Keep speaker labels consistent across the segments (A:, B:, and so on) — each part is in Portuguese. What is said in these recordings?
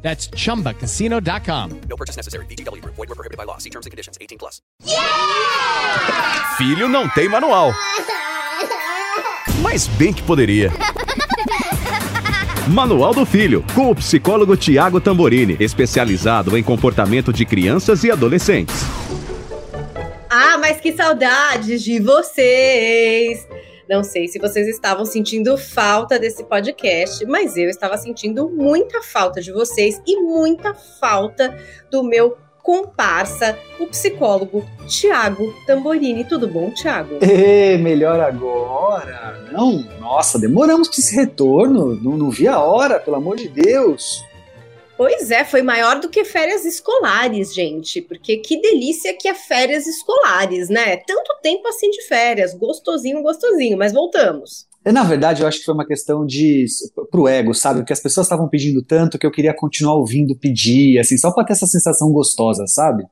A: That's chumbacasino.com.
B: No purchase necessary. VGW Group. Void were prohibited by law. See terms and conditions. 18 plus.
C: Filho não tem manual. Mas bem que poderia. Manual do Filho, com o psicólogo Tiago Tamborini, especializado em comportamento de crianças e adolescentes.
D: Ah, mas que saudades de vocês! Não sei se vocês estavam sentindo falta desse podcast, mas eu estava sentindo muita falta de vocês e muita falta do meu comparsa, o psicólogo Tiago Tamborini. Tudo bom, Tiago?
E: Melhor agora. Não, nossa, demoramos para esse retorno. Não, não vi a hora, pelo amor de Deus.
D: Pois é, foi maior do que férias escolares, gente. Porque que delícia que é férias escolares, né? Tanto tempo assim de férias, gostosinho, gostosinho. Mas voltamos.
E: É, Na verdade, eu acho que foi uma questão de pro ego, sabe? Porque as pessoas estavam pedindo tanto que eu queria continuar ouvindo pedir, assim, só para ter essa sensação gostosa, sabe?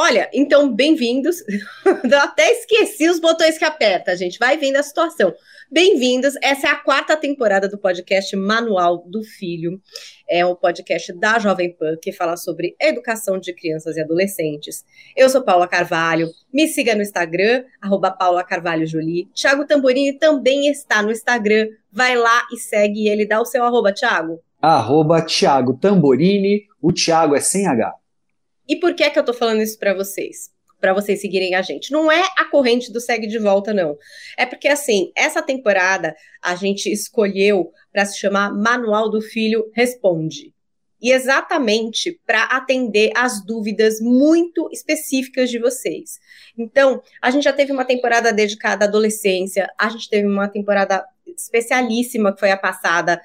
D: Olha, então, bem-vindos. Até esqueci os botões que aperta, gente. Vai vendo a situação. Bem-vindos. Essa é a quarta temporada do podcast Manual do Filho. É um podcast da Jovem Pan que fala sobre educação de crianças e adolescentes. Eu sou Paula Carvalho. Me siga no Instagram, arroba Paula Carvalho Tamborini também está no Instagram. Vai lá e segue ele. Dá o seu arroba, Thiago.
E: Arroba Thiago Tamborini, o Thiago é sem H.
D: E por que é que eu tô falando isso para vocês? Para vocês seguirem a gente. Não é a corrente do segue de volta, não. É porque, assim, essa temporada a gente escolheu para se chamar Manual do Filho Responde. E exatamente para atender as dúvidas muito específicas de vocês. Então, a gente já teve uma temporada dedicada à adolescência, a gente teve uma temporada especialíssima que foi a passada.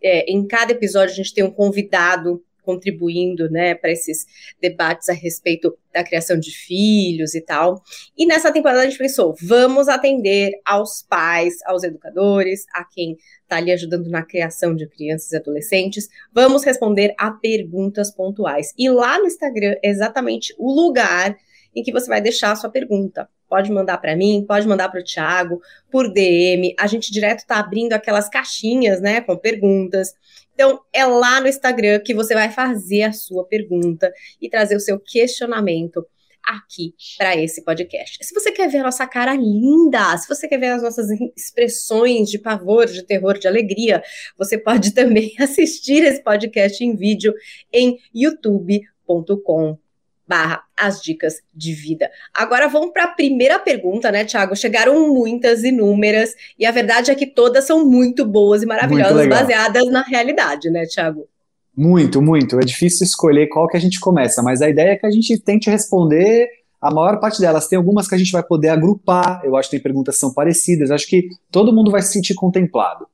D: É, em cada episódio a gente tem um convidado contribuindo, né, para esses debates a respeito da criação de filhos e tal. E nessa temporada a gente pensou, vamos atender aos pais, aos educadores, a quem está ali ajudando na criação de crianças e adolescentes. Vamos responder a perguntas pontuais. E lá no Instagram é exatamente o lugar em que você vai deixar a sua pergunta. Pode mandar para mim, pode mandar para o Thiago, por DM. A gente direto está abrindo aquelas caixinhas, né, com perguntas. Então, é lá no Instagram que você vai fazer a sua pergunta e trazer o seu questionamento aqui para esse podcast. Se você quer ver a nossa cara linda, se você quer ver as nossas expressões de pavor, de terror, de alegria, você pode também assistir esse podcast em vídeo em youtube.com barra as dicas de vida. Agora vamos para a primeira pergunta, né, Thiago? Chegaram muitas, inúmeras, e a verdade é que todas são muito boas e maravilhosas, baseadas na realidade, né, Thiago?
E: Muito, muito. É difícil escolher qual que a gente começa, mas a ideia é que a gente tente responder a maior parte delas. Tem algumas que a gente vai poder agrupar, eu acho que tem perguntas que são parecidas, acho que todo mundo vai se sentir contemplado.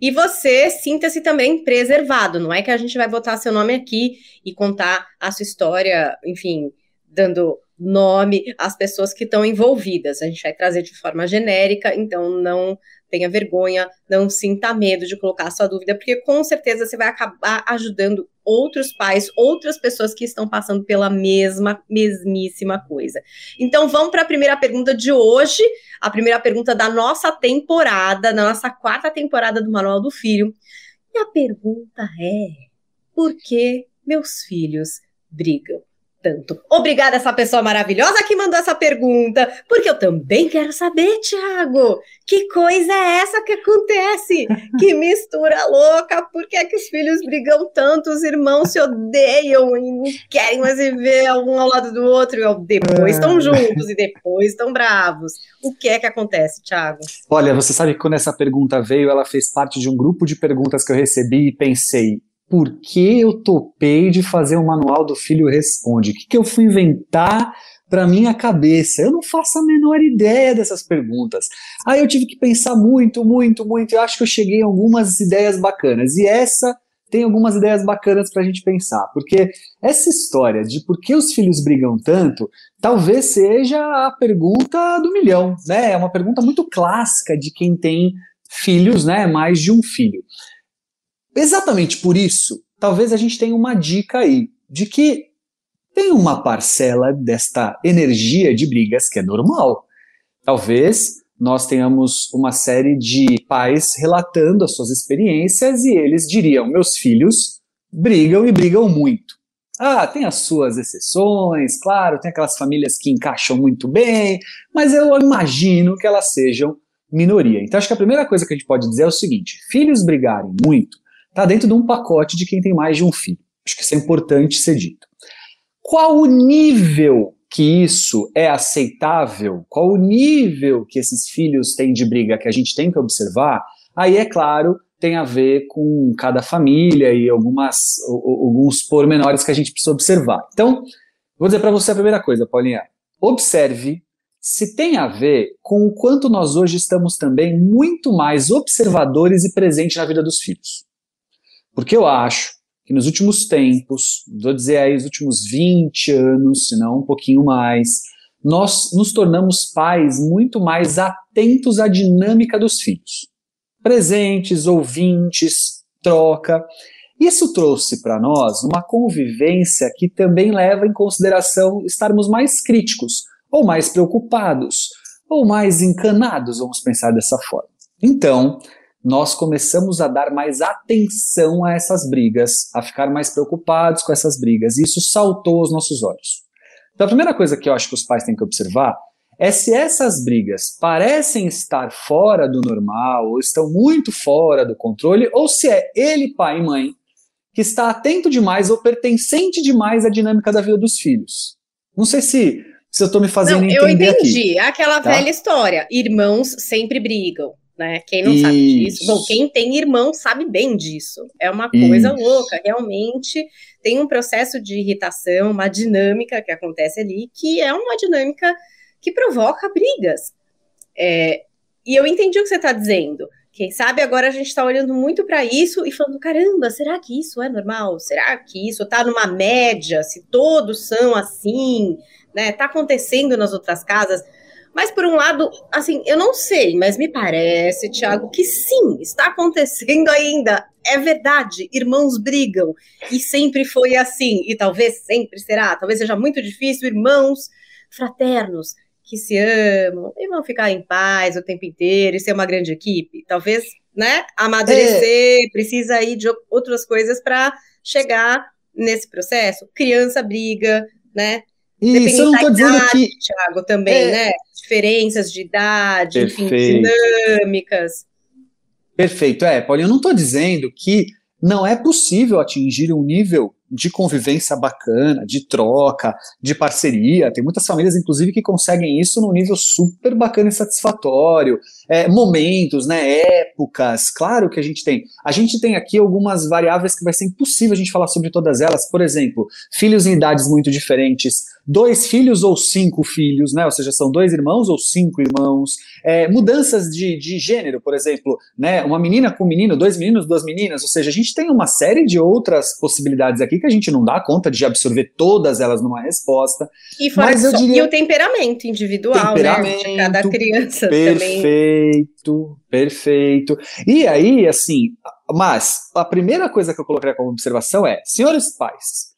D: E você sinta-se também preservado, não é que a gente vai botar seu nome aqui e contar a sua história, enfim, dando nome às pessoas que estão envolvidas. A gente vai trazer de forma genérica, então não tenha vergonha, não sinta medo de colocar a sua dúvida, porque com certeza você vai acabar ajudando outros pais, outras pessoas que estão passando pela mesma, mesmíssima coisa. Então vamos para a primeira pergunta de hoje, a primeira pergunta da nossa temporada, da nossa quarta temporada do Manual do Filho. E a pergunta é: por que meus filhos brigam? Tanto. Obrigada essa pessoa maravilhosa que mandou essa pergunta, porque eu também quero saber, Thiago, que coisa é essa que acontece? Que mistura louca, por que é que os filhos brigam tanto, os irmãos se odeiam e não querem mais viver um ao lado do outro, e depois estão juntos e depois estão bravos. O que é que acontece, Thiago?
E: Olha, você sabe que quando essa pergunta veio, ela fez parte de um grupo de perguntas que eu recebi e pensei, por que eu topei de fazer o manual do Filho Responde? O que, que eu fui inventar para minha cabeça? Eu não faço a menor ideia dessas perguntas. Aí eu tive que pensar muito, muito, muito. Eu acho que eu cheguei a algumas ideias bacanas. E essa tem algumas ideias bacanas para a gente pensar. Porque essa história de por que os filhos brigam tanto, talvez seja a pergunta do milhão, né? É uma pergunta muito clássica de quem tem filhos, né? Mais de um filho. Exatamente por isso, talvez a gente tenha uma dica aí de que tem uma parcela desta energia de brigas que é normal. Talvez nós tenhamos uma série de pais relatando as suas experiências e eles diriam: meus filhos brigam e brigam muito. Ah, tem as suas exceções, claro, tem aquelas famílias que encaixam muito bem, mas eu imagino que elas sejam minoria. Então acho que a primeira coisa que a gente pode dizer é o seguinte: filhos brigarem muito está dentro de um pacote de quem tem mais de um filho. Acho que isso é importante ser dito. Qual o nível que isso é aceitável, qual o nível que esses filhos têm de briga que a gente tem que observar, aí é claro, tem a ver com cada família e algumas, alguns pormenores que a gente precisa observar. Então, vou dizer para você a primeira coisa, Paulinha. Observe se tem a ver com o quanto nós hoje estamos também muito mais observadores e presentes na vida dos filhos. Porque eu acho que nos últimos tempos, vou dizer aí os últimos 20 anos, se não um pouquinho mais, nós nos tornamos pais muito mais atentos à dinâmica dos filhos. Presentes, ouvintes, troca. Isso trouxe para nós uma convivência que também leva em consideração estarmos mais críticos, ou mais preocupados, ou mais encanados, vamos pensar dessa forma. Então, nós começamos a dar mais atenção a essas brigas, a ficar mais preocupados com essas brigas. E isso saltou aos nossos olhos. Então, a primeira coisa que eu acho que os pais têm que observar é se essas brigas parecem estar fora do normal, ou estão muito fora do controle, ou se é ele, pai e mãe, que está atento demais ou pertencente demais à dinâmica da vida dos filhos. Não sei se, se eu estou me fazendo Não, entender. Eu
D: entendi.
E: Aqui,
D: Aquela tá? velha história. Irmãos sempre brigam né? Quem não Isso. sabe disso? Bom, quem tem irmão sabe bem disso. É uma coisa Isso. louca, realmente tem um processo de irritação, uma dinâmica que acontece ali, que é uma dinâmica que provoca brigas. É, e eu entendi o que você está dizendo. Quem sabe agora a gente está olhando muito para isso e falando: caramba, será que isso é normal? Será que isso está numa média? Se todos são assim, né? Está acontecendo nas outras casas? Mas, por um lado, assim, eu não sei, mas me parece, Tiago, que sim, está acontecendo ainda. É verdade, irmãos brigam. E sempre foi assim. E talvez sempre será. Talvez seja muito difícil, irmãos fraternos que se amam e vão ficar em paz o tempo inteiro e ser uma grande equipe. Talvez, né, amadurecer, é. precisa aí de outras coisas para chegar nesse processo. Criança briga, né?
E: Isso, eu não estou dizendo que.
D: Thiago, também, é... né? Diferenças de idade, Perfeito. enfim, dinâmicas.
E: Perfeito, é, Paulinho, eu não estou dizendo que não é possível atingir um nível de convivência bacana, de troca, de parceria. Tem muitas famílias, inclusive, que conseguem isso num nível super bacana e satisfatório. É, momentos, né, épocas, claro que a gente tem. A gente tem aqui algumas variáveis que vai ser impossível a gente falar sobre todas elas. Por exemplo, filhos em idades muito diferentes, dois filhos ou cinco filhos, né? Ou seja, são dois irmãos ou cinco irmãos. É, mudanças de, de gênero, por exemplo, né? Uma menina com um menino, dois meninos, duas meninas. Ou seja, a gente tem uma série de outras possibilidades aqui que a gente não dá conta de absorver todas elas numa resposta.
D: E, mas eu diria... e o temperamento individual, temperamento, né? De cada criança
E: perfeito, também. Perfeito, E aí, assim, mas a primeira coisa que eu coloquei como observação é, senhores pais,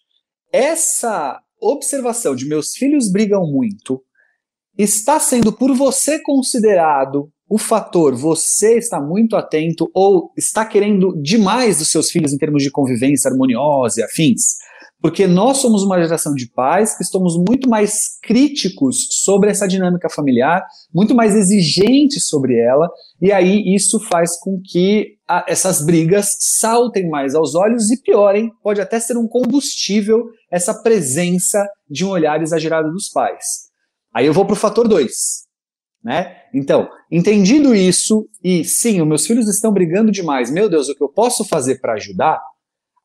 E: essa observação de meus filhos brigam muito está sendo por você considerado o fator você está muito atento ou está querendo demais dos seus filhos em termos de convivência harmoniosa e afins? Porque nós somos uma geração de pais que estamos muito mais críticos sobre essa dinâmica familiar, muito mais exigentes sobre ela, e aí isso faz com que a, essas brigas saltem mais aos olhos e piorem, pode até ser um combustível essa presença de um olhar exagerado dos pais. Aí eu vou para o fator 2. Né? Então, entendido isso, e sim, os meus filhos estão brigando demais, meu Deus, o que eu posso fazer para ajudar?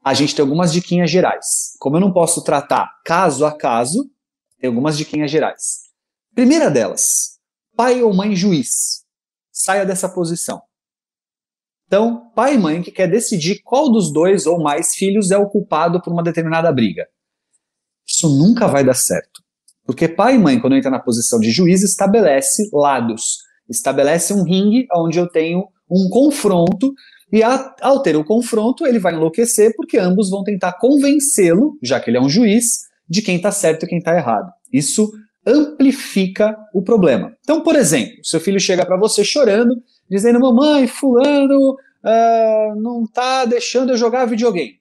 E: A gente tem algumas diquinhas gerais. Como eu não posso tratar caso a caso, tem algumas diquinhas gerais. Primeira delas, pai ou mãe juiz, saia dessa posição. Então, pai e mãe que quer decidir qual dos dois ou mais filhos é o culpado por uma determinada briga. Isso nunca vai dar certo. Porque pai e mãe, quando entra na posição de juiz, estabelece lados, estabelece um ringue onde eu tenho um confronto e ao ter o confronto, ele vai enlouquecer porque ambos vão tentar convencê-lo, já que ele é um juiz, de quem está certo e quem está errado. Isso amplifica o problema. Então, por exemplo, seu filho chega para você chorando, dizendo: Mamãe, Fulano uh, não está deixando eu jogar videogame.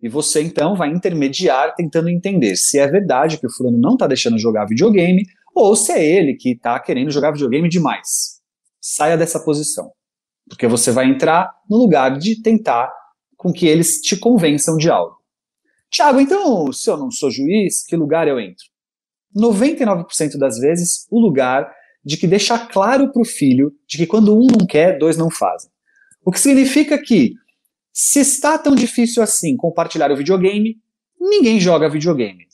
E: E você então vai intermediar tentando entender se é verdade que o fulano não está deixando jogar videogame ou se é ele que está querendo jogar videogame demais. Saia dessa posição. Porque você vai entrar no lugar de tentar com que eles te convençam de algo. Tiago, então, se eu não sou juiz, que lugar eu entro? 99% das vezes, o lugar de que deixar claro para o filho de que quando um não quer, dois não fazem. O que significa que, se está tão difícil assim compartilhar o videogame, ninguém joga videogame.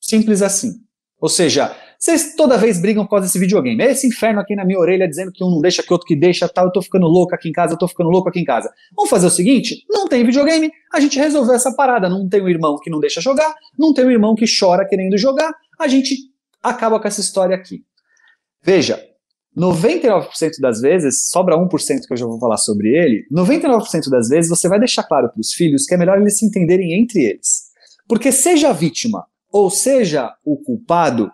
E: Simples assim. Ou seja, vocês toda vez brigam por causa desse videogame. É esse inferno aqui na minha orelha dizendo que um não deixa, que outro que deixa, tal. Eu tô ficando louco aqui em casa, eu tô ficando louco aqui em casa. Vamos fazer o seguinte: não tem videogame, a gente resolveu essa parada. Não tem um irmão que não deixa jogar, não tem um irmão que chora querendo jogar. A gente acaba com essa história aqui. Veja, 99% das vezes, sobra 1% que eu já vou falar sobre ele, 99% das vezes você vai deixar claro para os filhos que é melhor eles se entenderem entre eles. Porque seja a vítima ou seja o culpado,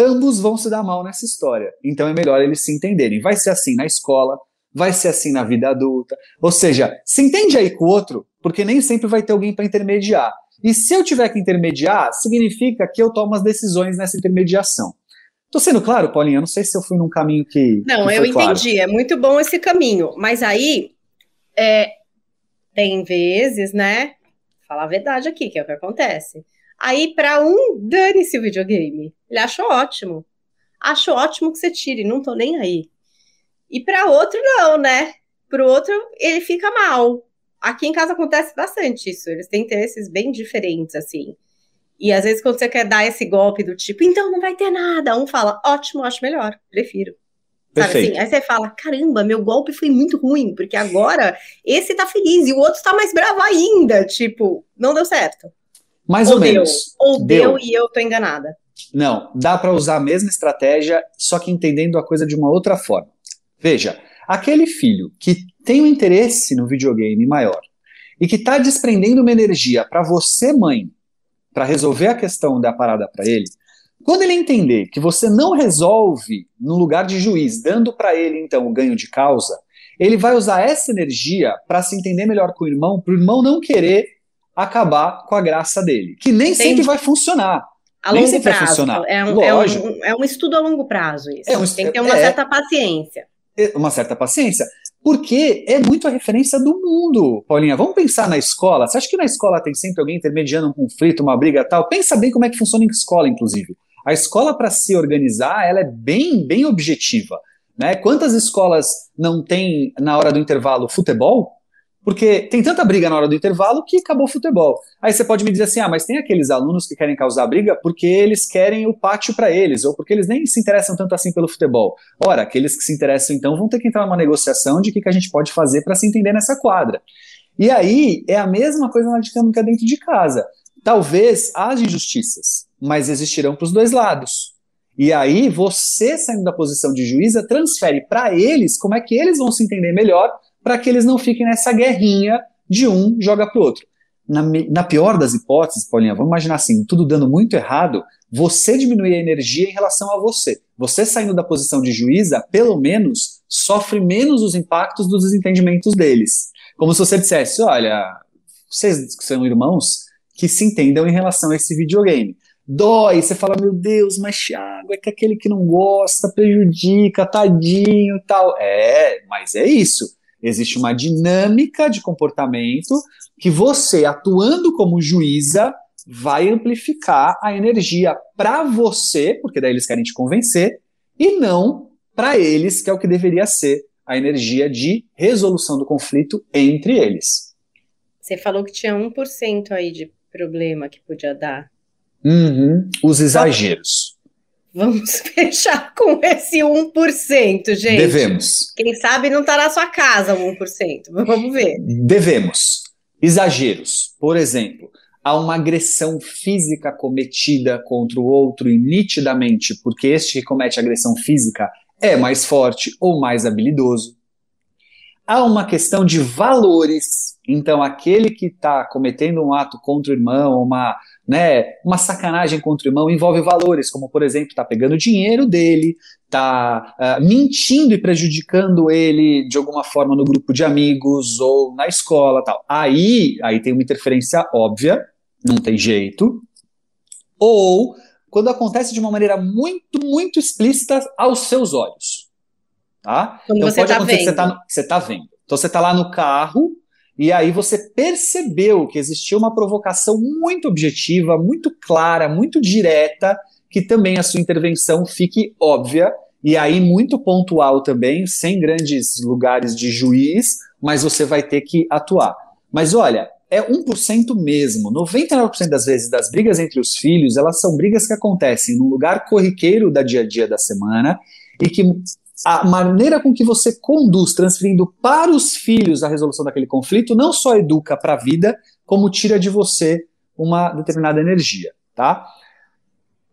E: ambos vão se dar mal nessa história. Então é melhor eles se entenderem. Vai ser assim na escola, vai ser assim na vida adulta. Ou seja, se entende aí com o outro, porque nem sempre vai ter alguém para intermediar. E se eu tiver que intermediar, significa que eu tomo as decisões nessa intermediação. Tô sendo claro, Paulinha? Não sei se eu fui num caminho que.
D: Não,
E: que
D: eu entendi.
E: Claro.
D: É muito bom esse caminho. Mas aí, é, tem vezes, né? Falar a verdade aqui, que é o que acontece. Aí, para um, dane-se o videogame. Ele acha ótimo. Acho ótimo que você tire, não tô nem aí. E para outro, não, né? Para o outro, ele fica mal. Aqui em casa acontece bastante isso. Eles têm interesses bem diferentes, assim. E às vezes, quando você quer dar esse golpe do tipo, então não vai ter nada, um fala, ótimo, acho melhor, prefiro. Sabe assim? Aí você fala, caramba, meu golpe foi muito ruim, porque agora esse tá feliz e o outro tá mais bravo ainda. Tipo, não deu certo.
E: Mais ou, ou deu, menos.
D: Ou deu. deu e eu tô enganada.
E: Não, dá para usar a mesma estratégia, só que entendendo a coisa de uma outra forma. Veja, aquele filho que tem um interesse no videogame maior e que está desprendendo uma energia para você, mãe, para resolver a questão da parada para ele, quando ele entender que você não resolve no lugar de juiz, dando para ele então o ganho de causa, ele vai usar essa energia para se entender melhor com o irmão, para o irmão não querer acabar com a graça dele. Que nem Entendi. sempre vai funcionar.
D: A nem longo prazo. É um, é, um, é um, estudo a longo prazo isso. É um, Tem que ter uma é, certa paciência.
E: É uma certa paciência. Porque é muito a referência do mundo, Paulinha. Vamos pensar na escola. Você acha que na escola tem sempre alguém intermediando um conflito, uma briga tal? Pensa bem como é que funciona em escola, inclusive. A escola, para se organizar, ela é bem, bem objetiva. Né? Quantas escolas não tem, na hora do intervalo, futebol? Porque tem tanta briga na hora do intervalo que acabou o futebol. Aí você pode me dizer assim: ah, mas tem aqueles alunos que querem causar briga porque eles querem o pátio para eles, ou porque eles nem se interessam tanto assim pelo futebol. Ora, aqueles que se interessam então vão ter que entrar numa negociação de o que, que a gente pode fazer para se entender nessa quadra. E aí é a mesma coisa na dinâmica dentro de casa. Talvez haja injustiças, mas existirão para os dois lados. E aí você, saindo da posição de juíza, transfere para eles como é que eles vão se entender melhor para que eles não fiquem nessa guerrinha de um joga para o outro. Na, na, pior das hipóteses, Paulinha, vamos imaginar assim, tudo dando muito errado, você diminuir a energia em relação a você. Você saindo da posição de juíza, pelo menos, sofre menos os impactos dos desentendimentos deles. Como se você dissesse, olha, vocês são irmãos que se entendam em relação a esse videogame. Dói, você fala, meu Deus, mas Thiago, é que aquele que não gosta prejudica, tadinho e tal. É, mas é isso Existe uma dinâmica de comportamento que você, atuando como juíza, vai amplificar a energia para você, porque daí eles querem te convencer, e não para eles, que é o que deveria ser a energia de resolução do conflito entre eles.
D: Você falou que tinha 1% aí de problema que podia dar.
E: Uhum, os exageros.
D: Vamos fechar com esse 1%, gente.
E: Devemos.
D: Quem sabe não está na sua casa o 1%. Vamos ver.
E: Devemos. Exageros. Por exemplo, há uma agressão física cometida contra o outro e nitidamente porque este que comete agressão física é mais forte ou mais habilidoso. Há uma questão de valores. Então, aquele que está cometendo um ato contra o irmão, uma, né, uma sacanagem contra o irmão, envolve valores, como, por exemplo, está pegando dinheiro dele, está uh, mentindo e prejudicando ele de alguma forma no grupo de amigos ou na escola tal. Aí, aí tem uma interferência óbvia, não tem jeito. Ou quando acontece de uma maneira muito, muito explícita aos seus olhos. Tá?
D: Quando
E: então
D: você
E: pode
D: tá
E: acontecer que você
D: vendo.
E: tá, vendo. Então você tá lá no carro e aí você percebeu que existia uma provocação muito objetiva, muito clara, muito direta, que também a sua intervenção fique óbvia e aí muito pontual também, sem grandes lugares de juiz, mas você vai ter que atuar. Mas olha, é 1% mesmo. 99% das vezes das brigas entre os filhos, elas são brigas que acontecem num lugar corriqueiro da dia a dia da semana e que a maneira com que você conduz, transferindo para os filhos a resolução daquele conflito, não só educa para a vida, como tira de você uma determinada energia, tá?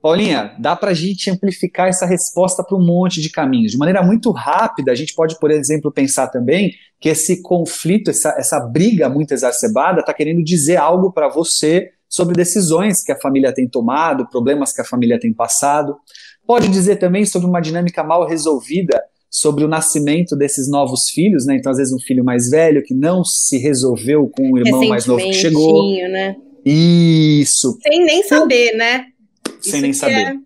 E: Paulinha, dá para a gente amplificar essa resposta para um monte de caminhos. De maneira muito rápida, a gente pode, por exemplo, pensar também que esse conflito, essa, essa briga muito exacerbada, está querendo dizer algo para você sobre decisões que a família tem tomado, problemas que a família tem passado. Pode dizer também sobre uma dinâmica mal resolvida sobre o nascimento desses novos filhos, né? Então, às vezes, um filho mais velho que não se resolveu com o irmão mais novo que chegou.
D: Né?
E: Isso,
D: Sem nem saber, né?
E: sem
D: Isso
E: nem saber.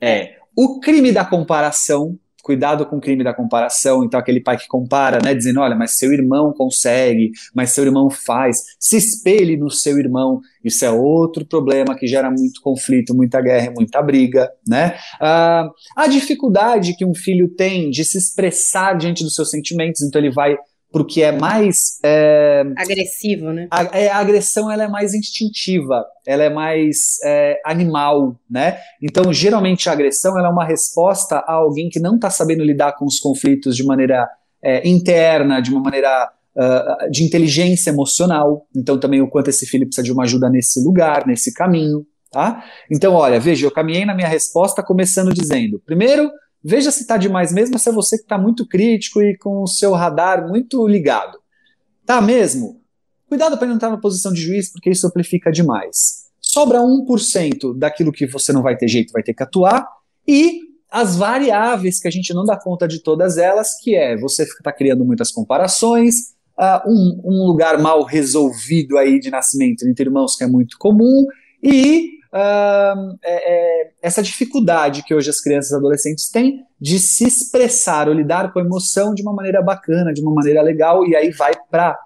E: É. O crime da comparação, cuidado com o crime da comparação. Então, aquele pai que compara, né, dizendo: olha, mas seu irmão consegue, mas seu irmão faz, se espelhe no seu irmão. Isso é outro problema que gera muito conflito, muita guerra, muita briga, né? Ah, a dificuldade que um filho tem de se expressar diante dos seus sentimentos, então ele vai para o que é mais é,
D: Agressivo, né?
E: a, é, a agressão ela é mais instintiva, ela é mais é, animal, né? Então, geralmente a agressão ela é uma resposta a alguém que não está sabendo lidar com os conflitos de maneira é, interna, de uma maneira uh, de inteligência emocional. Então, também o quanto esse filho precisa de uma ajuda nesse lugar, nesse caminho, tá? Então, olha, veja, eu caminhei na minha resposta começando dizendo, primeiro Veja se está demais mesmo, se é você que está muito crítico e com o seu radar muito ligado. Tá mesmo? Cuidado para não estar na posição de juiz, porque isso amplifica demais. Sobra 1% daquilo que você não vai ter jeito, vai ter que atuar, e as variáveis que a gente não dá conta de todas elas, que é você está criando muitas comparações, uh, um, um lugar mal resolvido aí de nascimento entre irmãos, que é muito comum, e Uh, é, é, essa dificuldade que hoje as crianças e adolescentes têm de se expressar ou lidar com a emoção de uma maneira bacana, de uma maneira legal, e aí vai para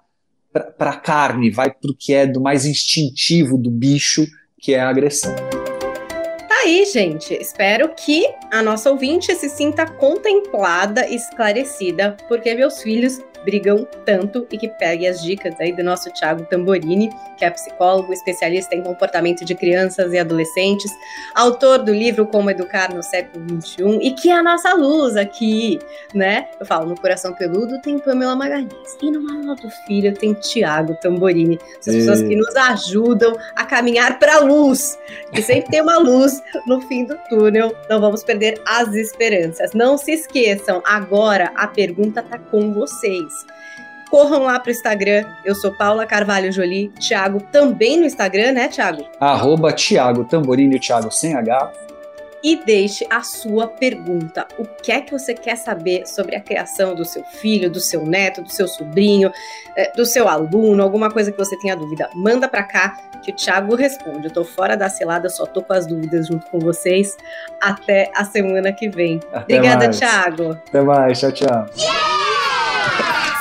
E: a carne, vai para o que é do mais instintivo do bicho, que é a agressão.
D: Tá aí, gente. Espero que a nossa ouvinte se sinta contemplada esclarecida, porque meus filhos brigam tanto e que pegue as dicas aí do nosso Thiago Tamborini, que é psicólogo, especialista em comportamento de crianças e adolescentes, autor do livro Como Educar no Século XXI e que é a nossa luz aqui, né? Eu falo, no Coração Peludo tem Pamela Magalhães e no Manual do Filho tem Thiago Tamborini. Essas
E: E-
D: pessoas que nos ajudam a caminhar para a luz, que sempre tem uma luz no fim do túnel. Não vamos perder as esperanças. Não se esqueçam, agora a pergunta tá com vocês. Corram lá pro Instagram. Eu sou Paula Carvalho Jolie. Thiago também no Instagram, né, Thiago?
E: Arroba Thiago Tamborini, Thiago sem H.
D: E deixe a sua pergunta. O que é que você quer saber sobre a criação do seu filho, do seu neto, do seu sobrinho, eh, do seu aluno, alguma coisa que você tenha dúvida? Manda pra cá que o Thiago responde. Eu tô fora da cilada, só tô com as dúvidas junto com vocês. Até a semana que vem.
E: Até
D: Obrigada,
E: mais.
D: Thiago.
E: Até mais, tchau, tchau.